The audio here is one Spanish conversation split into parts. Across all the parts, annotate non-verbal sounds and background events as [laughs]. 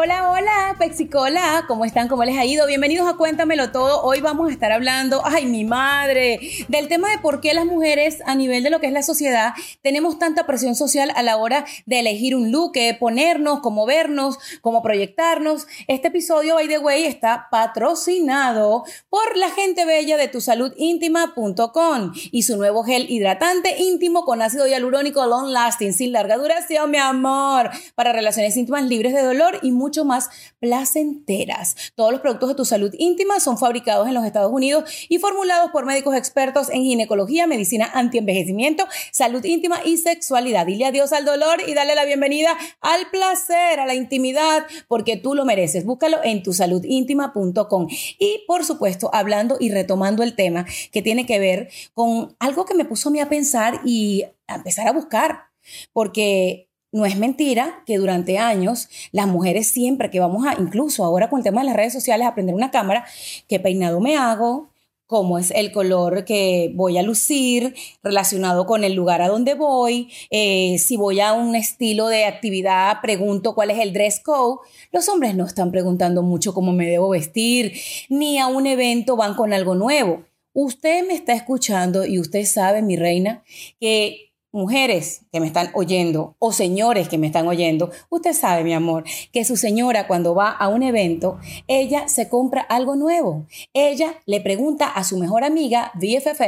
Hola, hola, Pexicola, ¿cómo están? ¿Cómo les ha ido? Bienvenidos a Cuéntamelo Todo. Hoy vamos a estar hablando, ay, mi madre, del tema de por qué las mujeres a nivel de lo que es la sociedad tenemos tanta presión social a la hora de elegir un look, ponernos, cómo vernos, cómo proyectarnos. Este episodio, by the way, está patrocinado por la gente bella de tusaludíntima.com y su nuevo gel hidratante íntimo con ácido hialurónico long lasting, sin larga duración, mi amor, para relaciones íntimas libres de dolor y muy mucho más placenteras. Todos los productos de tu salud íntima son fabricados en los Estados Unidos y formulados por médicos expertos en ginecología, medicina antienvejecimiento, salud íntima y sexualidad. Dile adiós al dolor y dale la bienvenida al placer, a la intimidad, porque tú lo mereces. Búscalo en tusaludíntima.com. Y por supuesto, hablando y retomando el tema que tiene que ver con algo que me puso a mí a pensar y a empezar a buscar, porque no es mentira que durante años las mujeres siempre que vamos a, incluso ahora con el tema de las redes sociales, aprender una cámara, qué peinado me hago, cómo es el color que voy a lucir relacionado con el lugar a donde voy, eh, si voy a un estilo de actividad, pregunto cuál es el dress code. Los hombres no están preguntando mucho cómo me debo vestir, ni a un evento van con algo nuevo. Usted me está escuchando y usted sabe, mi reina, que mujeres que me están oyendo o señores que me están oyendo, usted sabe, mi amor, que su señora cuando va a un evento, ella se compra algo nuevo. Ella le pregunta a su mejor amiga, BFF,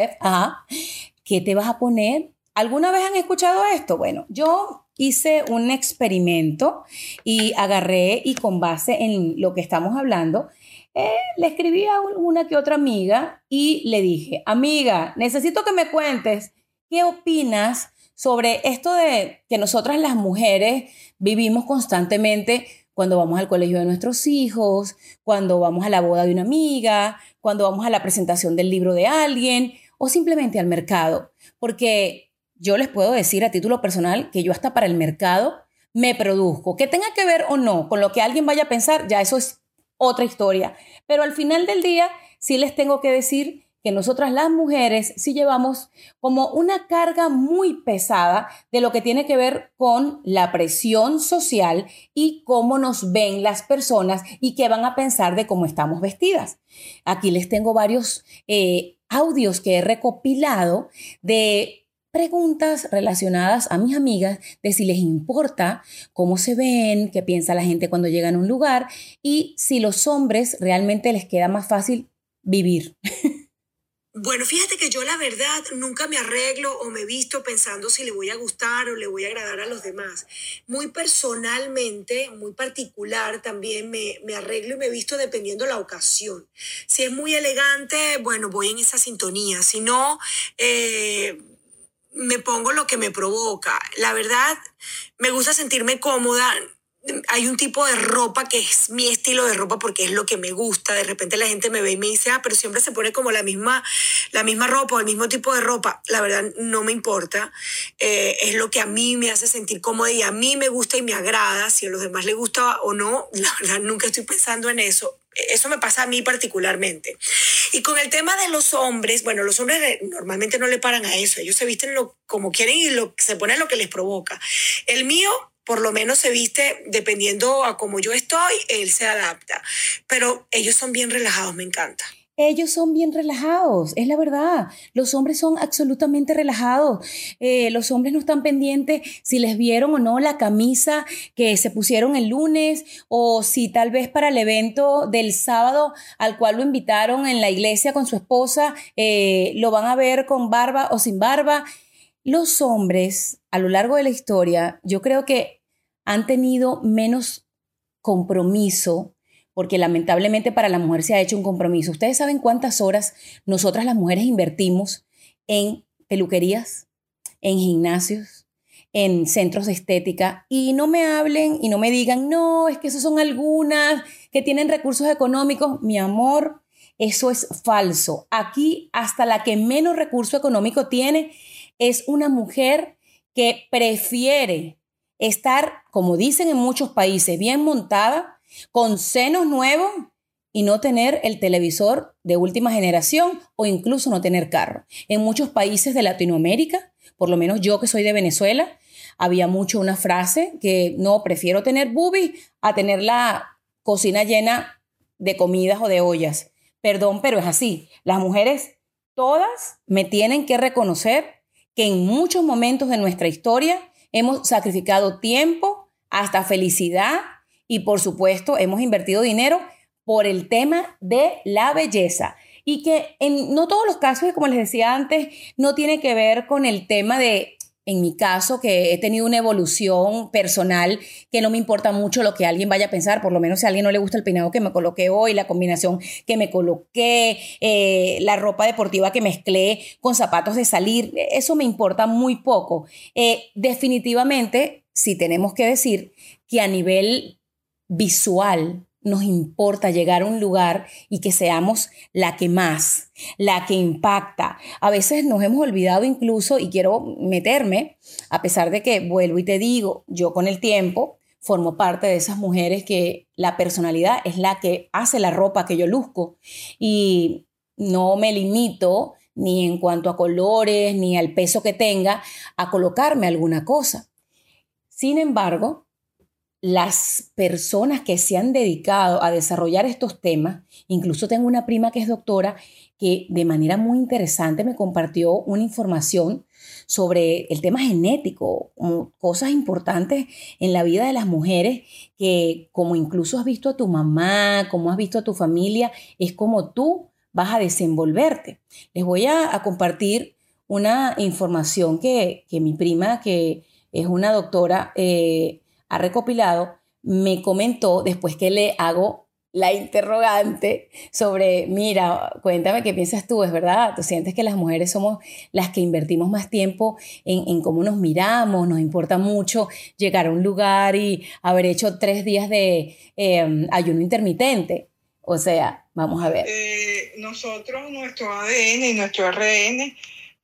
¿qué te vas a poner? ¿Alguna vez han escuchado esto? Bueno, yo hice un experimento y agarré y con base en lo que estamos hablando, eh, le escribí a una que otra amiga y le dije, amiga, necesito que me cuentes ¿Qué opinas sobre esto de que nosotras las mujeres vivimos constantemente cuando vamos al colegio de nuestros hijos, cuando vamos a la boda de una amiga, cuando vamos a la presentación del libro de alguien o simplemente al mercado? Porque yo les puedo decir a título personal que yo hasta para el mercado me produzco. Que tenga que ver o no con lo que alguien vaya a pensar, ya eso es otra historia. Pero al final del día sí les tengo que decir que nosotras las mujeres sí llevamos como una carga muy pesada de lo que tiene que ver con la presión social y cómo nos ven las personas y qué van a pensar de cómo estamos vestidas. Aquí les tengo varios eh, audios que he recopilado de preguntas relacionadas a mis amigas de si les importa cómo se ven, qué piensa la gente cuando llegan a un lugar y si los hombres realmente les queda más fácil vivir. [laughs] Bueno, fíjate que yo la verdad nunca me arreglo o me visto pensando si le voy a gustar o le voy a agradar a los demás. Muy personalmente, muy particular también me, me arreglo y me visto dependiendo la ocasión. Si es muy elegante, bueno, voy en esa sintonía. Si no, eh, me pongo lo que me provoca. La verdad, me gusta sentirme cómoda hay un tipo de ropa que es mi estilo de ropa porque es lo que me gusta. De repente la gente me ve y me dice, ah, pero siempre se pone como la misma, la misma ropa o el mismo tipo de ropa. La verdad no me importa. Eh, es lo que a mí me hace sentir cómoda y a mí me gusta y me agrada. Si a los demás les gusta o no, [laughs] la verdad nunca estoy pensando en eso. Eso me pasa a mí particularmente. Y con el tema de los hombres, bueno, los hombres normalmente no le paran a eso. Ellos se visten lo, como quieren y lo, se ponen lo que les provoca. El mío por lo menos se viste dependiendo a cómo yo estoy, él se adapta. Pero ellos son bien relajados, me encanta. Ellos son bien relajados, es la verdad. Los hombres son absolutamente relajados. Eh, los hombres no están pendientes si les vieron o no la camisa que se pusieron el lunes o si tal vez para el evento del sábado al cual lo invitaron en la iglesia con su esposa, eh, lo van a ver con barba o sin barba. Los hombres a lo largo de la historia, yo creo que han tenido menos compromiso, porque lamentablemente para la mujer se ha hecho un compromiso. ¿Ustedes saben cuántas horas nosotras las mujeres invertimos en peluquerías, en gimnasios, en centros de estética? Y no me hablen y no me digan, no, es que esas son algunas que tienen recursos económicos. Mi amor, eso es falso. Aquí hasta la que menos recurso económico tiene es una mujer que prefiere estar, como dicen en muchos países, bien montada, con senos nuevos y no tener el televisor de última generación o incluso no tener carro. En muchos países de Latinoamérica, por lo menos yo que soy de Venezuela, había mucho una frase que no, prefiero tener boobies a tener la cocina llena de comidas o de ollas. Perdón, pero es así. Las mujeres todas me tienen que reconocer que en muchos momentos de nuestra historia hemos sacrificado tiempo, hasta felicidad y por supuesto hemos invertido dinero por el tema de la belleza. Y que en no todos los casos, como les decía antes, no tiene que ver con el tema de en mi caso, que he tenido una evolución personal, que no me importa mucho lo que alguien vaya a pensar, por lo menos si a alguien no le gusta el peinado que me coloqué hoy, la combinación que me coloqué, eh, la ropa deportiva que mezclé con zapatos de salir, eso me importa muy poco. Eh, definitivamente, si tenemos que decir que a nivel visual, nos importa llegar a un lugar y que seamos la que más, la que impacta. A veces nos hemos olvidado incluso, y quiero meterme, a pesar de que vuelvo y te digo, yo con el tiempo formo parte de esas mujeres que la personalidad es la que hace la ropa que yo luzco y no me limito ni en cuanto a colores, ni al peso que tenga, a colocarme alguna cosa. Sin embargo, las personas que se han dedicado a desarrollar estos temas, incluso tengo una prima que es doctora, que de manera muy interesante me compartió una información sobre el tema genético, cosas importantes en la vida de las mujeres que como incluso has visto a tu mamá, como has visto a tu familia, es como tú vas a desenvolverte. Les voy a, compartir una información que, mi prima, que es una doctora, eh, ha recopilado, me comentó después que le hago la interrogante sobre, mira, cuéntame qué piensas tú, es verdad, tú sientes que las mujeres somos las que invertimos más tiempo en, cómo nos miramos, nos importa mucho llegar a un lugar y haber hecho tres días de em, ayuno intermitente. O sea, vamos a ver. Eh, nosotros, nuestro ADN y nuestro ARN,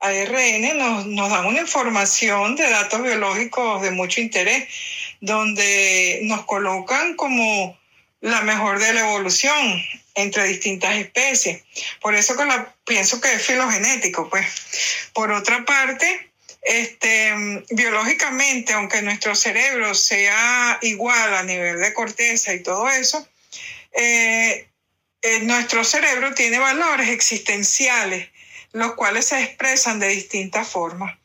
ARN nos, nos dan una información de datos biológicos de mucho interés donde nos colocan como la mejor de la evolución entre distintas especies. Por eso que la, pienso que es filogenético, pues. Por otra parte, este, biológicamente, aunque nuestro cerebro sea igual a nivel de corteza y todo eso, eh, eh, nuestro cerebro tiene valores existenciales, los cuales se expresan de distintas formas.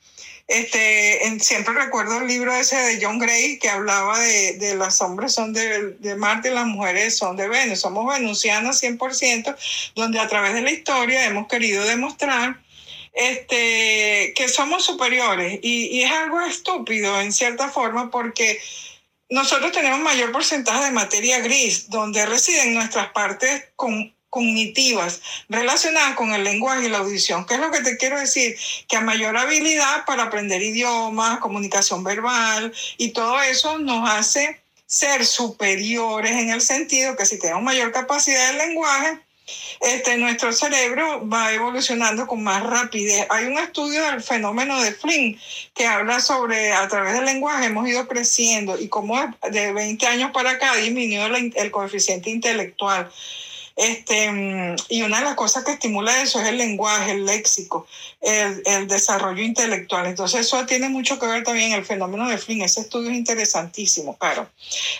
Este, siempre recuerdo el libro ese de John Gray que hablaba de, de los hombres son de, de, Marte y las mujeres son de Venus. Somos venusianas 100%, donde a través de la historia hemos querido demostrar este, que somos superiores. Y, y es algo estúpido en cierta forma porque nosotros tenemos mayor porcentaje de materia gris, donde residen nuestras partes con cognitivas relacionadas con el lenguaje y la audición. ¿Qué es lo que te quiero decir? Que a mayor habilidad para aprender idiomas, comunicación verbal y todo eso nos hace ser superiores en el sentido que si tenemos mayor capacidad de lenguaje, este, nuestro cerebro va evolucionando con más rapidez. Hay un estudio del fenómeno de Flynn que habla sobre, a través del lenguaje hemos ido creciendo y cómo de 20 años para acá ha disminuido el coeficiente intelectual. Este, mm, y una de las cosas que estimula eso es el lenguaje, el léxico, el, el, desarrollo intelectual. Entonces eso tiene mucho que ver también el fenómeno de Flynn. Ese estudio es interesantísimo, claro.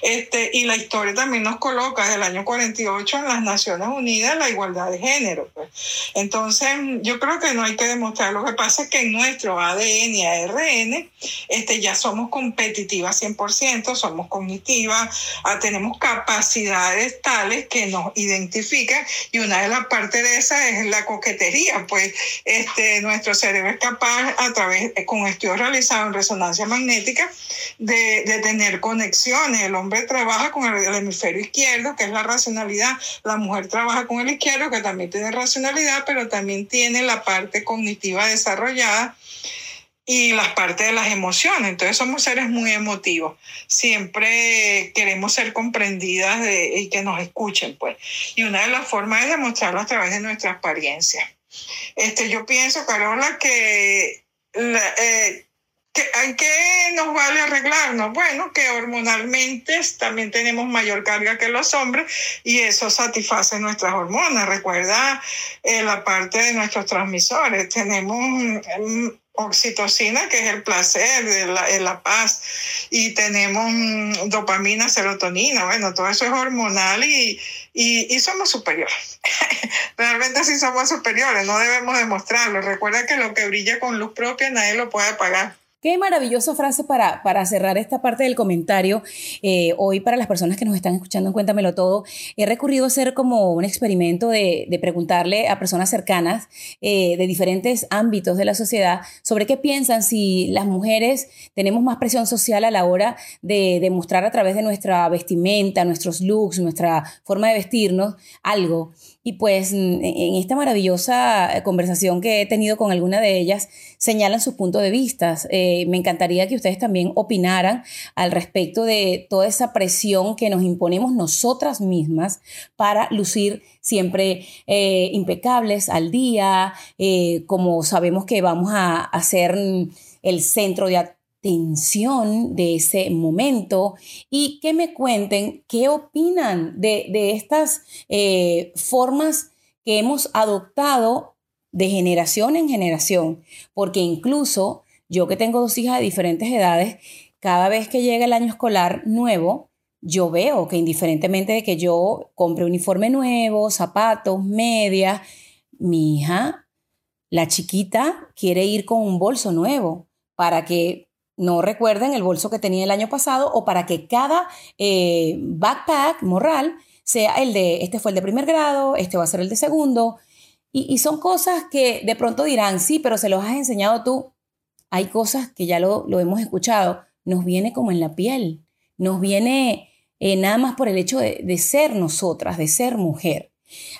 Este, y la historia también nos coloca desde el año 48 en las Naciones Unidas la igualdad de género. Pues. Entonces yo creo que no hay que demostrar. Lo que pasa es que en nuestro ADN y ARN este, ya somos competitivas 100%, somos cognitivas, ah, tenemos capacidades tales que nos identifican y una de las partes de esa es la coquetería, pues este, nuestro cerebro es capaz a través, con estudios realizados en resonancia magnética, de, tener conexiones. El hombre trabaja con el, hemisferio izquierdo, que es la racionalidad, la mujer trabaja con el izquierdo, que también tiene racionalidad, pero también tiene la parte cognitiva desarrollada y las partes de las emociones. Entonces somos seres muy emotivos. Siempre queremos ser comprendidas de, y que nos escuchen, pues. Y una de las formas es demostrarlo a través de nuestra experiencia. Este, yo pienso, Carola, que, eh, que ¿en qué nos vale arreglarnos? Bueno, que hormonalmente también tenemos mayor carga que los hombres y eso satisface nuestras hormonas. Recuerda eh, la parte de nuestros transmisores. Tenemos mm, oxitocina, que es el placer, la, la, paz, y tenemos mm, dopamina, serotonina, bueno, todo eso es hormonal y, y, y somos superiores. [laughs] Realmente sí somos superiores, no debemos demostrarlo. Recuerda que lo que brilla con luz propia nadie lo puede apagar. Qué maravillosa frase para, para cerrar esta parte del comentario. Eh, hoy, para las personas que nos están escuchando Cuéntamelo Todo, he recurrido a hacer como un experimento de, de preguntarle a personas cercanas eh, de diferentes ámbitos de la sociedad sobre qué piensan si las mujeres tenemos más presión social a la hora de demostrar a través de nuestra vestimenta, nuestros looks, nuestra forma de vestirnos, algo. Y pues en esta maravillosa conversación que he tenido con alguna de ellas, señalan sus puntos de vista. Eh, me encantaría que ustedes también opinaran al respecto de toda esa presión que nos imponemos nosotras mismas para lucir siempre eh, impecables al día, eh, como sabemos que vamos a, a ser el centro de tensión de ese momento y que me cuenten qué opinan de, estas eh, formas que hemos adoptado de generación en generación, porque incluso yo que tengo dos hijas de diferentes edades, cada vez que llega el año escolar nuevo, yo veo que indiferentemente de que yo compre uniforme nuevo, zapatos, medias, mi hija, la chiquita, quiere ir con un bolso nuevo para que no recuerden el bolso que tenía el año pasado o para que cada eh, backpack moral sea el de, este fue el de primer grado, este va a ser el de segundo. Y, son cosas que de pronto dirán, sí, pero se los has enseñado tú. Hay cosas que ya lo, hemos escuchado, nos viene como en la piel, nos viene eh, nada más por el hecho de, ser nosotras, de ser mujer.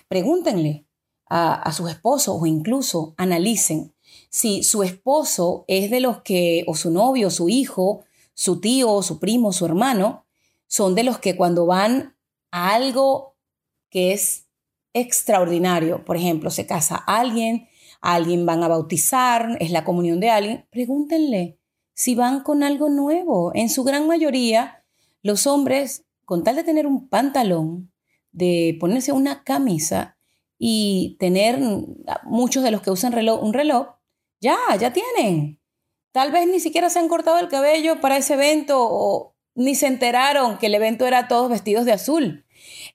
Pregúntenle a, a sus esposos o incluso analicen si su esposo es de los que, o su novio, su hijo, su tío, su primo, su hermano, son de los que cuando van a algo que es extraordinario, por ejemplo, se casa alguien, alguien van a bautizar, es la comunión de alguien, pregúntenle si van con algo nuevo. En su gran mayoría, los hombres, con tal de tener un pantalón, de ponerse una camisa y tener muchos de los que usan reloj, un reloj, ya, ya tienen. Tal vez ni siquiera se han cortado el cabello para ese evento o ni se enteraron que el evento era todos vestidos de azul.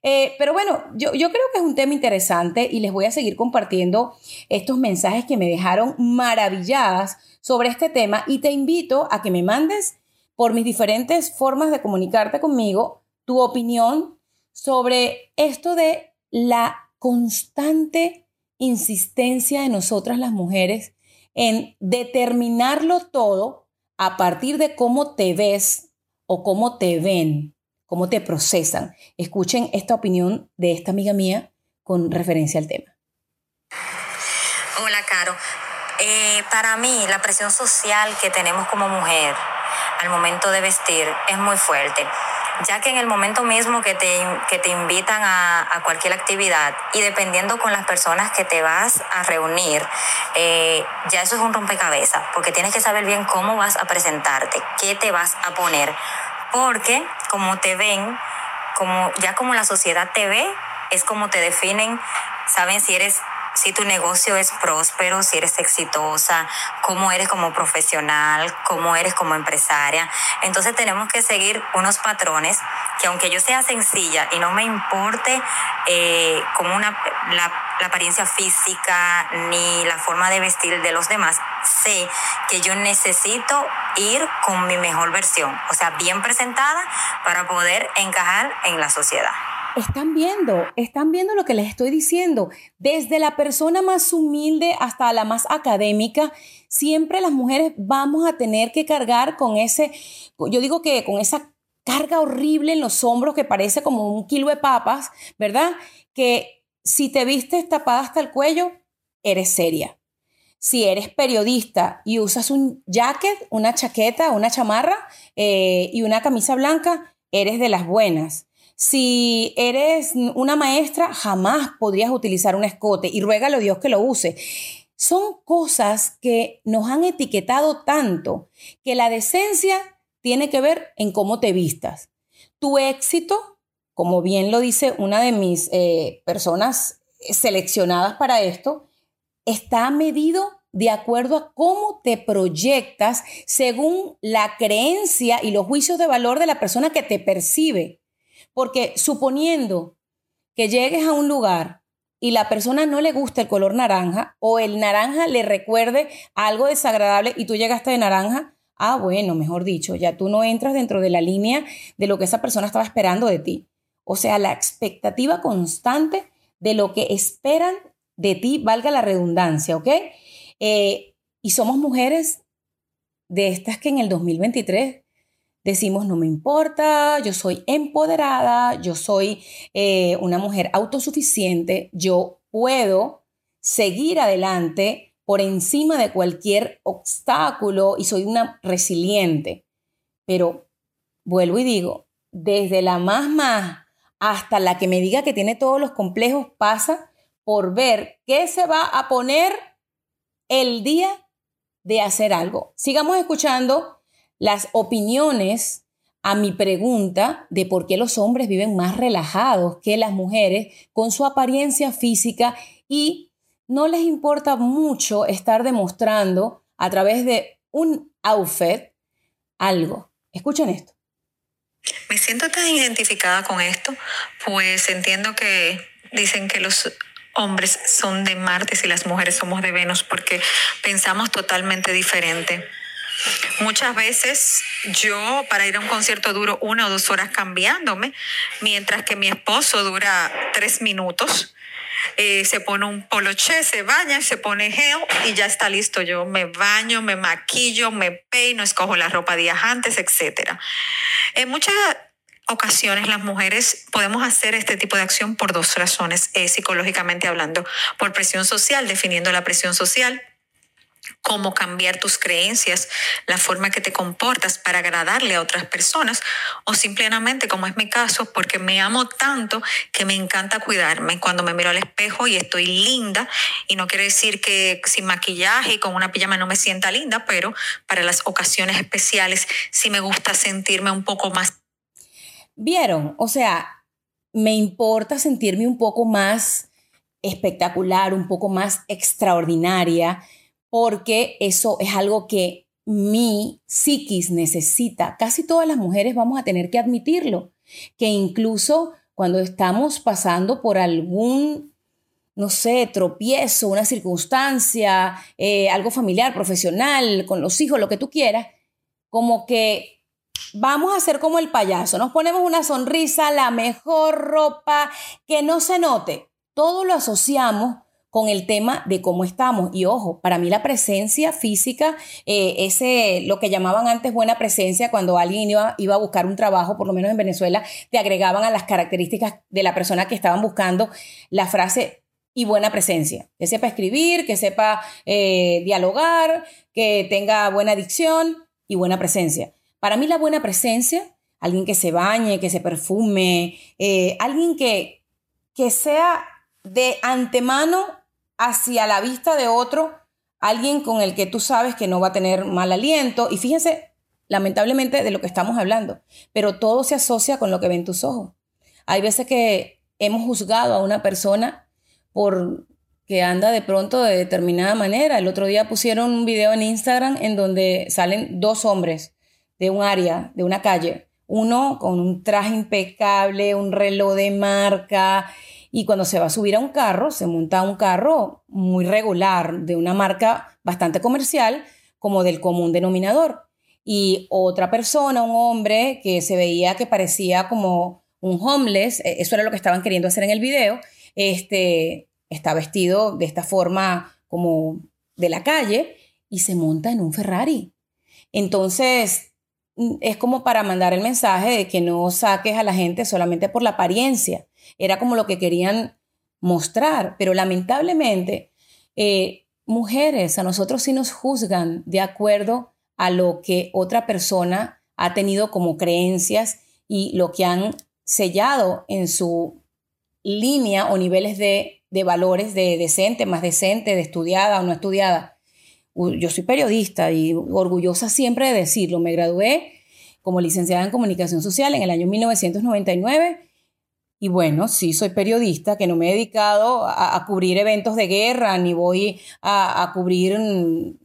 Eh, pero bueno, yo, yo creo que es un tema interesante y les voy a seguir compartiendo estos mensajes que me dejaron maravilladas sobre este tema y te invito a que me mandes por mis diferentes formas de comunicarte conmigo tu opinión sobre esto de la constante insistencia de nosotras las mujeres en determinarlo todo a partir de cómo te ves o cómo te ven, cómo te procesan. Escuchen esta opinión de esta amiga mía con referencia al tema. Hola, Caro. Eh, para mí, la presión social que tenemos como mujer al momento de vestir es muy fuerte ya que en el momento mismo que te, que te invitan a, a, cualquier actividad y dependiendo con las personas que te vas a reunir, eh, ya eso es un rompecabezas, porque tienes que saber bien cómo vas a presentarte, qué te vas a poner, porque como te ven, como ya como la sociedad te ve, es como te definen, saben si eres si tu negocio es próspero, si eres exitosa, cómo eres como profesional, cómo eres como empresaria. Entonces tenemos que seguir unos patrones que aunque yo sea sencilla y no me importe eh, como una, la, la apariencia física ni la forma de vestir de los demás, sé que yo necesito ir con mi mejor versión, o sea, bien presentada para poder encajar en la sociedad. Están viendo, están viendo lo que les estoy diciendo. Desde la persona más humilde hasta la más académica, siempre las mujeres vamos a tener que cargar con ese, yo digo que con esa carga horrible en los hombros que parece como un kilo de papas, ¿verdad? Que si te vistes tapada hasta el cuello, eres seria. Si eres periodista y usas un jacket, una chaqueta, una chamarra eh, y una camisa blanca, eres de las buenas. Si eres una maestra, jamás podrías utilizar un escote y ruégalo a Dios que lo use. Son cosas que nos han etiquetado tanto que la decencia tiene que ver en cómo te vistas. Tu éxito, como bien lo dice una de mis eh, personas seleccionadas para esto, está medido de acuerdo a cómo te proyectas según la creencia y los juicios de valor de la persona que te percibe. Porque suponiendo que llegues a un lugar y la persona no le gusta el color naranja o el naranja le recuerde algo desagradable y tú llegaste de naranja, ah, bueno, mejor dicho, ya tú no entras dentro de la línea de lo que esa persona estaba esperando de ti. O sea, la expectativa constante de lo que esperan de ti, valga la redundancia, ¿ok? Eh, y somos mujeres de estas que en el 2023 decimos, no me importa, yo soy empoderada, yo soy eh, una mujer autosuficiente, yo puedo seguir adelante por encima de cualquier obstáculo y soy una resiliente. Pero vuelvo y digo, desde la más más hasta la que me diga que tiene todos los complejos pasa por ver qué se va a poner el día de hacer algo. Sigamos escuchando las opiniones a mi pregunta de por qué los hombres viven más relajados que las mujeres con su apariencia física y no les importa mucho estar demostrando a través de un outfit algo. Escuchen esto. Me siento tan identificada con esto, pues entiendo que dicen que los hombres son de Marte y las mujeres somos de Venus porque pensamos totalmente diferente. Muchas veces yo para ir a un concierto duro una o dos horas cambiándome, mientras que mi esposo dura tres minutos. Eh, se pone un poloche, se baña, se pone gel y ya está listo. Yo me baño, me maquillo, me peino, escojo la ropa días antes, etc. En muchas ocasiones las mujeres podemos hacer este tipo de acción por dos razones, eh, psicológicamente hablando, por presión social, definiendo la presión social cómo cambiar tus creencias, la forma que te comportas para agradarle a otras personas o simplemente, como es mi caso, porque me amo tanto que me encanta cuidarme. Cuando me miro al espejo y estoy linda, y no quiere decir que sin maquillaje y con una pijama no me sienta linda, pero para las ocasiones especiales sí me gusta sentirme un poco más ¿Vieron? O sea, me importa sentirme un poco más espectacular, un poco más extraordinaria, porque eso es algo que mi psiquis necesita. Casi todas las mujeres vamos a tener que admitirlo, que incluso cuando estamos pasando por algún, no sé, tropiezo, una circunstancia, eh, algo familiar, profesional, con los hijos, lo que tú quieras, como que Vamos a hacer como el payaso, nos ponemos una sonrisa, la mejor ropa, que no se note. Todo lo asociamos con el tema de cómo estamos. Y ojo, para mí la presencia física, eh, ese, lo que llamaban antes buena presencia, cuando alguien iba, iba, a buscar un trabajo, por lo menos en Venezuela, te agregaban a las características de la persona que estaban buscando la frase y buena presencia. Que sepa escribir, que sepa eh, dialogar, que tenga buena dicción y buena presencia. Para mí la buena presencia, alguien que se bañe, que se perfume, eh, alguien que, que sea de antemano hacia la vista de otro, alguien con el que tú sabes que no va a tener mal aliento. Y fíjense, lamentablemente, de lo que estamos hablando, pero todo se asocia con lo que ven tus ojos. Hay veces que hemos juzgado a una persona por que anda de pronto de determinada manera. El otro día pusieron un video en Instagram en donde salen dos hombres de un área, de una calle. Uno con un traje impecable, un reloj de marca, y cuando se va a subir a un carro, se monta un carro muy regular, de una marca bastante comercial, como del común denominador. Y otra persona, un hombre que se veía que parecía como un homeless, e, eso era lo que estaban queriendo hacer en el video, este, está vestido de esta forma como de la calle y se monta en un Ferrari. Entonces, Mm, es como para mandar el mensaje de que no saques a la gente solamente por la apariencia. Era como lo que querían mostrar, pero lamentablemente eh, mujeres a nosotros sí nos juzgan de acuerdo a lo que otra persona ha tenido como creencias y lo que han sellado en su línea o niveles de, de valores de decente, más decente, de estudiada o no estudiada. Yo soy periodista y orgullosa siempre de decirlo, me gradué como licenciada en comunicación social en el año 1999 Y bueno, sí, soy periodista, que no me he dedicado a, cubrir eventos de guerra, ni voy a, cubrir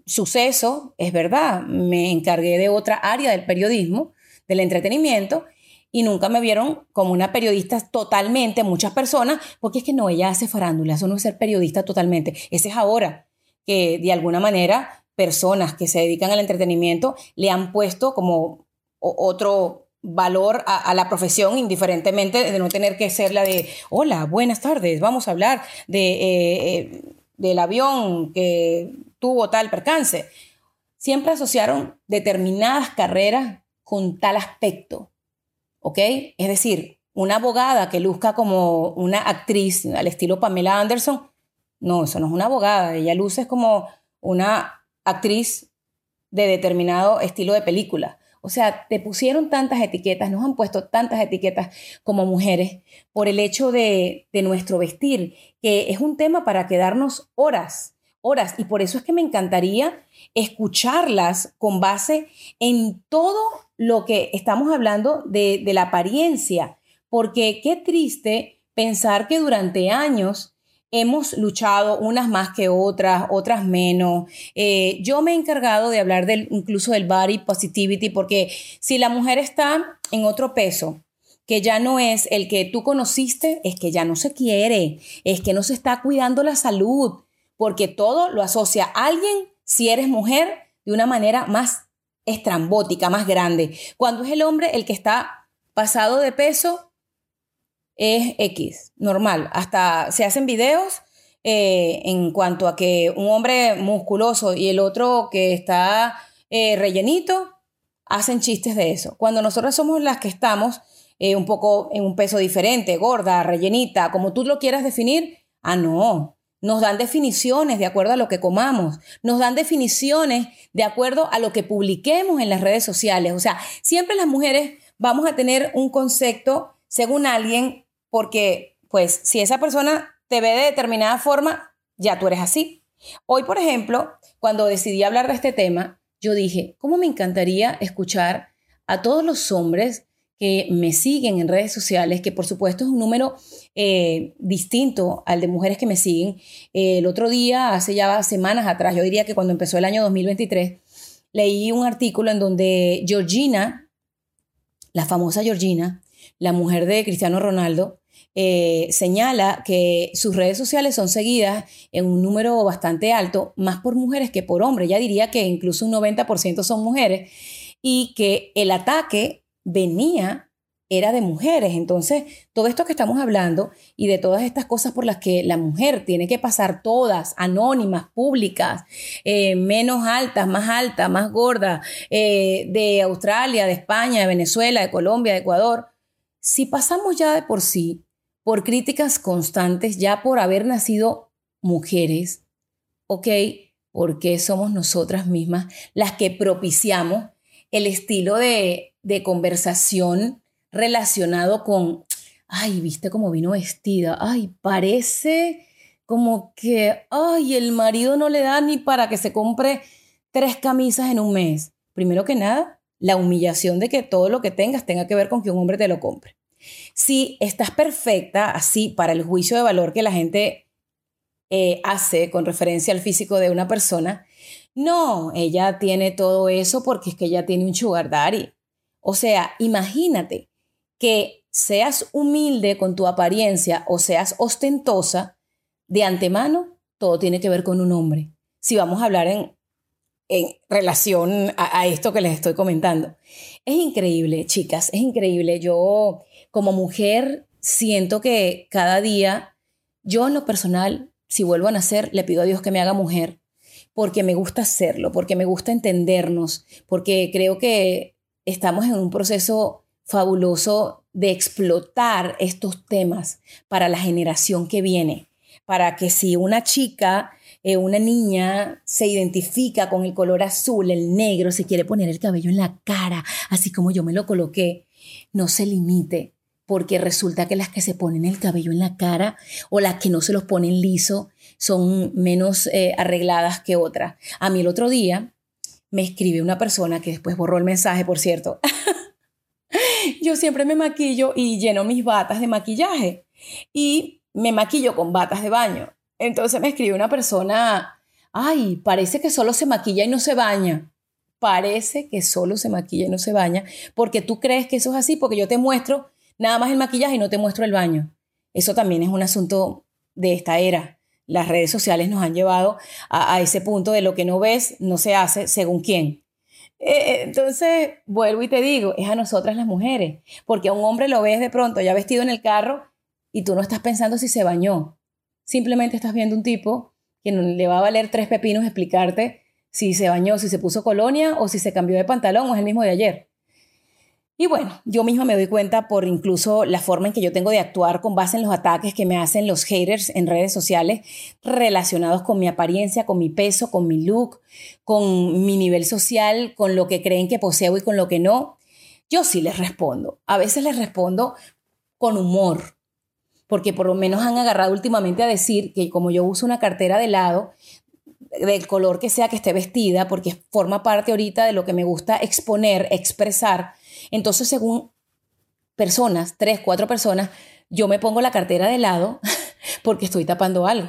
sucesos, es verdad, me encargué de otra área del periodismo, del entretenimiento, y nunca me vieron como una periodista totalmente, muchas personas, porque es que no, ella hace farándula, eso no es ser periodista totalmente, ese es ahora, que de alguna manera personas que se dedican al entretenimiento le han puesto como otro valor a, la profesión, indiferentemente de no tener que ser la de, hola, buenas tardes, vamos a hablar de, eh, eh, del avión que tuvo tal percance. Siempre asociaron determinadas carreras con tal aspecto, ¿ok? Es decir, una abogada que luzca como una actriz al estilo Pamela Anderson, no, eso no es una abogada, ella luce como una actriz de determinado estilo de película. O sea, te pusieron tantas etiquetas, nos han puesto tantas etiquetas como mujeres por el hecho de, nuestro vestir, que es un tema para quedarnos horas, horas. Y por eso es que me encantaría escucharlas con base en todo lo que estamos hablando de, de la apariencia, porque qué triste pensar que durante años hemos luchado unas más que otras, otras menos. Eh, yo me he encargado de hablar del, incluso del body positivity, porque si la mujer está en otro peso, que ya no es el que tú conociste, es que ya no se quiere, es que no se está cuidando la salud, porque todo lo asocia a alguien, si eres mujer, de una manera más estrambótica, más grande. Cuando es el hombre el que está pasado de peso, es X, normal. Hasta se hacen videos eh, en cuanto a que un hombre musculoso y el otro que está eh, rellenito, hacen chistes de eso. Cuando nosotros somos las que estamos eh, un poco en un peso diferente, gorda, rellenita, como tú lo quieras definir, ah, no. Nos dan definiciones de acuerdo a lo que comamos, nos dan definiciones de acuerdo a lo que publiquemos en las redes sociales. O sea, siempre las mujeres vamos a tener un concepto según alguien, porque pues si esa persona te ve de determinada forma, ya tú eres así. Hoy, por ejemplo, cuando decidí hablar de este tema, yo dije, ¿cómo me encantaría escuchar a todos los hombres que me siguen en redes sociales, que por supuesto es un número eh, distinto al de mujeres que me siguen. el otro día, hace ya semanas atrás, yo diría que cuando empezó el año 2023, leí un artículo en donde Georgina, la famosa Georgina, la mujer de Cristiano Ronaldo, eh, señala que sus redes sociales son seguidas en un número bastante alto, más por mujeres que por hombres. Ya diría que incluso un 90% son mujeres y que el ataque venía era de mujeres. Entonces, todo esto que estamos hablando y de todas estas cosas por las que la mujer tiene que pasar todas, anónimas, públicas, eh, menos altas, más altas, más gordas, eh, de Australia, de España, de Venezuela, de Colombia, de Ecuador, si pasamos ya de por sí por críticas constantes, ya por haber nacido mujeres, ¿ok? Porque somos nosotras mismas las que propiciamos el estilo de, conversación relacionado con, ay, viste cómo vino vestida, ay, parece como que, ay, el marido no le da ni para que se compre tres camisas en un mes. Primero que nada, la humillación de que todo lo que tengas tenga que ver con que un hombre te lo compre. Si estás perfecta así para el juicio de valor que la gente eh, hace con referencia al físico de una persona, no, ella tiene todo eso porque es que ella tiene un sugar daddy. O sea, imagínate que seas humilde con tu apariencia o seas ostentosa, de antemano todo tiene que ver con un hombre. Si vamos a hablar en en relación a, esto que les estoy comentando. Es increíble, chicas, es increíble. Yo como mujer siento que cada día, yo en lo personal, si vuelvo a nacer, le pido a Dios que me haga mujer, porque me gusta hacerlo, porque me gusta entendernos, porque creo que estamos en un proceso fabuloso de explotar estos temas para la generación que viene, para que si una chica eh, una niña se identifica con el color azul, el negro, se quiere poner el cabello en la cara, así como yo me lo coloqué, no se limite, porque resulta que las que se ponen el cabello en la cara o las que no se los ponen liso son menos eh, arregladas que otras. A mí el otro día me escribe una persona que después borró el mensaje, por cierto. [laughs] yo siempre me maquillo y lleno mis batas de maquillaje y me maquillo con batas de baño. Entonces me escribe una persona, ay, parece que solo se maquilla y no se baña. Parece que solo se maquilla y no se baña porque tú crees que eso es así, porque yo te muestro nada más el maquillaje y no te muestro el baño. Eso también es un asunto de esta era. Las redes sociales nos han llevado a, ese punto de lo que no ves no se hace según quién. Eh, eh, entonces, vuelvo y te digo, es a nosotras las mujeres, porque a un hombre lo ves de pronto ya vestido en el carro y tú no estás pensando si se bañó. Simplemente estás viendo un tipo que le va a valer tres pepinos explicarte si se bañó, si se puso colonia o si se cambió de pantalón o es el mismo de ayer. Y bueno, yo misma me doy cuenta por incluso la forma en que yo tengo de actuar con base en los ataques que me hacen los haters en redes sociales relacionados con mi apariencia, con mi peso, con mi look, con mi nivel social, con lo que creen que poseo y con lo que no. Yo sí les respondo. A veces les respondo con humor, porque por lo menos han agarrado últimamente a decir que como yo uso una cartera de lado, del color que sea que esté vestida, porque forma parte ahorita de lo que me gusta exponer, expresar, entonces, según personas, tres, cuatro personas, yo me pongo la cartera de lado [laughs] porque estoy tapando algo.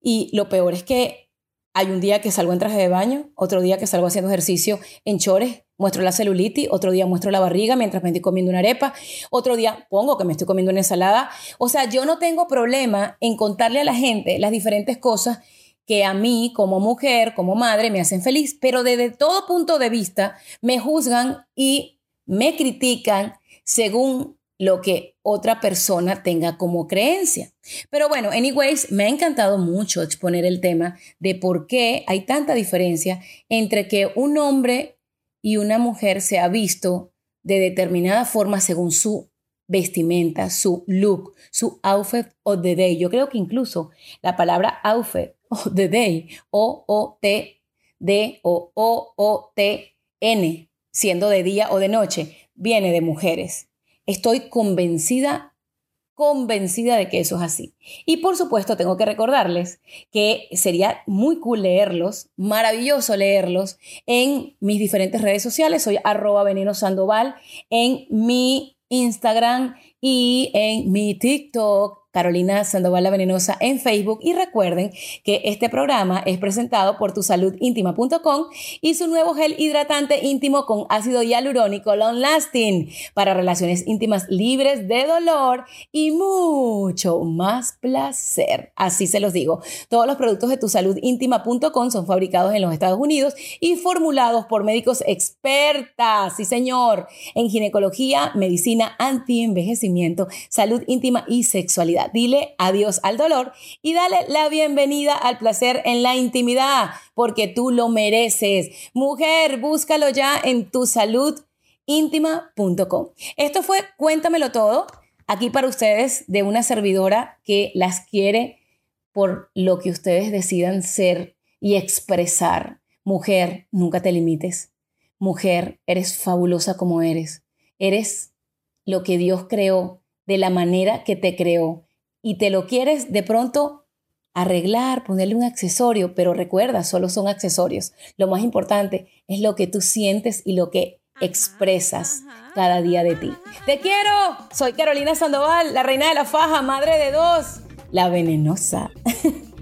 Y lo peor es que hay un día que salgo en traje de baño, otro día que salgo haciendo ejercicio en chores, muestro la celulitis, otro día muestro la barriga mientras me estoy comiendo una arepa, otro día pongo que me estoy comiendo una ensalada. O sea, yo no tengo problema en contarle a la gente las diferentes cosas que a mí como mujer, como madre, me hacen feliz, pero desde todo punto de vista me juzgan y me critican según lo que otra persona tenga como creencia. Pero bueno, anyways, me ha encantado mucho exponer el tema de por qué hay tanta diferencia entre que un hombre y una mujer se ha visto de determinada forma según su vestimenta, su look, su outfit of the day. Yo creo que incluso la palabra outfit of the day, O-O-T-D o O-O-T-N, siendo de día o de noche, viene de mujeres. Estoy convencida, convencida de que eso es así. Y por supuesto tengo que recordarles que sería muy cool leerlos, maravilloso leerlos en mis diferentes redes sociales. Soy arroba veneno sandoval en mi Instagram y en mi TikTok Carolina Sandoval La Venenosa en Facebook y recuerden que este programa es presentado por tusaludintima.com y su nuevo gel hidratante íntimo con ácido hialurónico long lasting para relaciones íntimas libres de dolor y mucho más placer. Así se los digo. Todos los productos de tusaludintima.com son fabricados en los Estados Unidos y formulados por médicos expertas, sí señor, en ginecología, medicina, anti-envejecimiento, salud íntima y sexualidad. Dile adiós al dolor y dale la bienvenida al placer en la intimidad, porque tú lo mereces. Mujer, búscalo ya en tu saludíntima.com. Esto fue Cuéntamelo todo, aquí para ustedes de una servidora que las quiere por lo que ustedes decidan ser y expresar. Mujer, nunca te limites. Mujer, eres fabulosa como eres. Eres lo que Dios creó de la manera que te creó y te lo quieres de pronto arreglar, ponerle un accesorio, pero recuerda, solo son accesorios. Lo más importante es lo que tú sientes y lo que expresas cada día de ti. Te quiero, soy Carolina Sandoval, la reina de la faja, madre de dos, la venenosa. [laughs]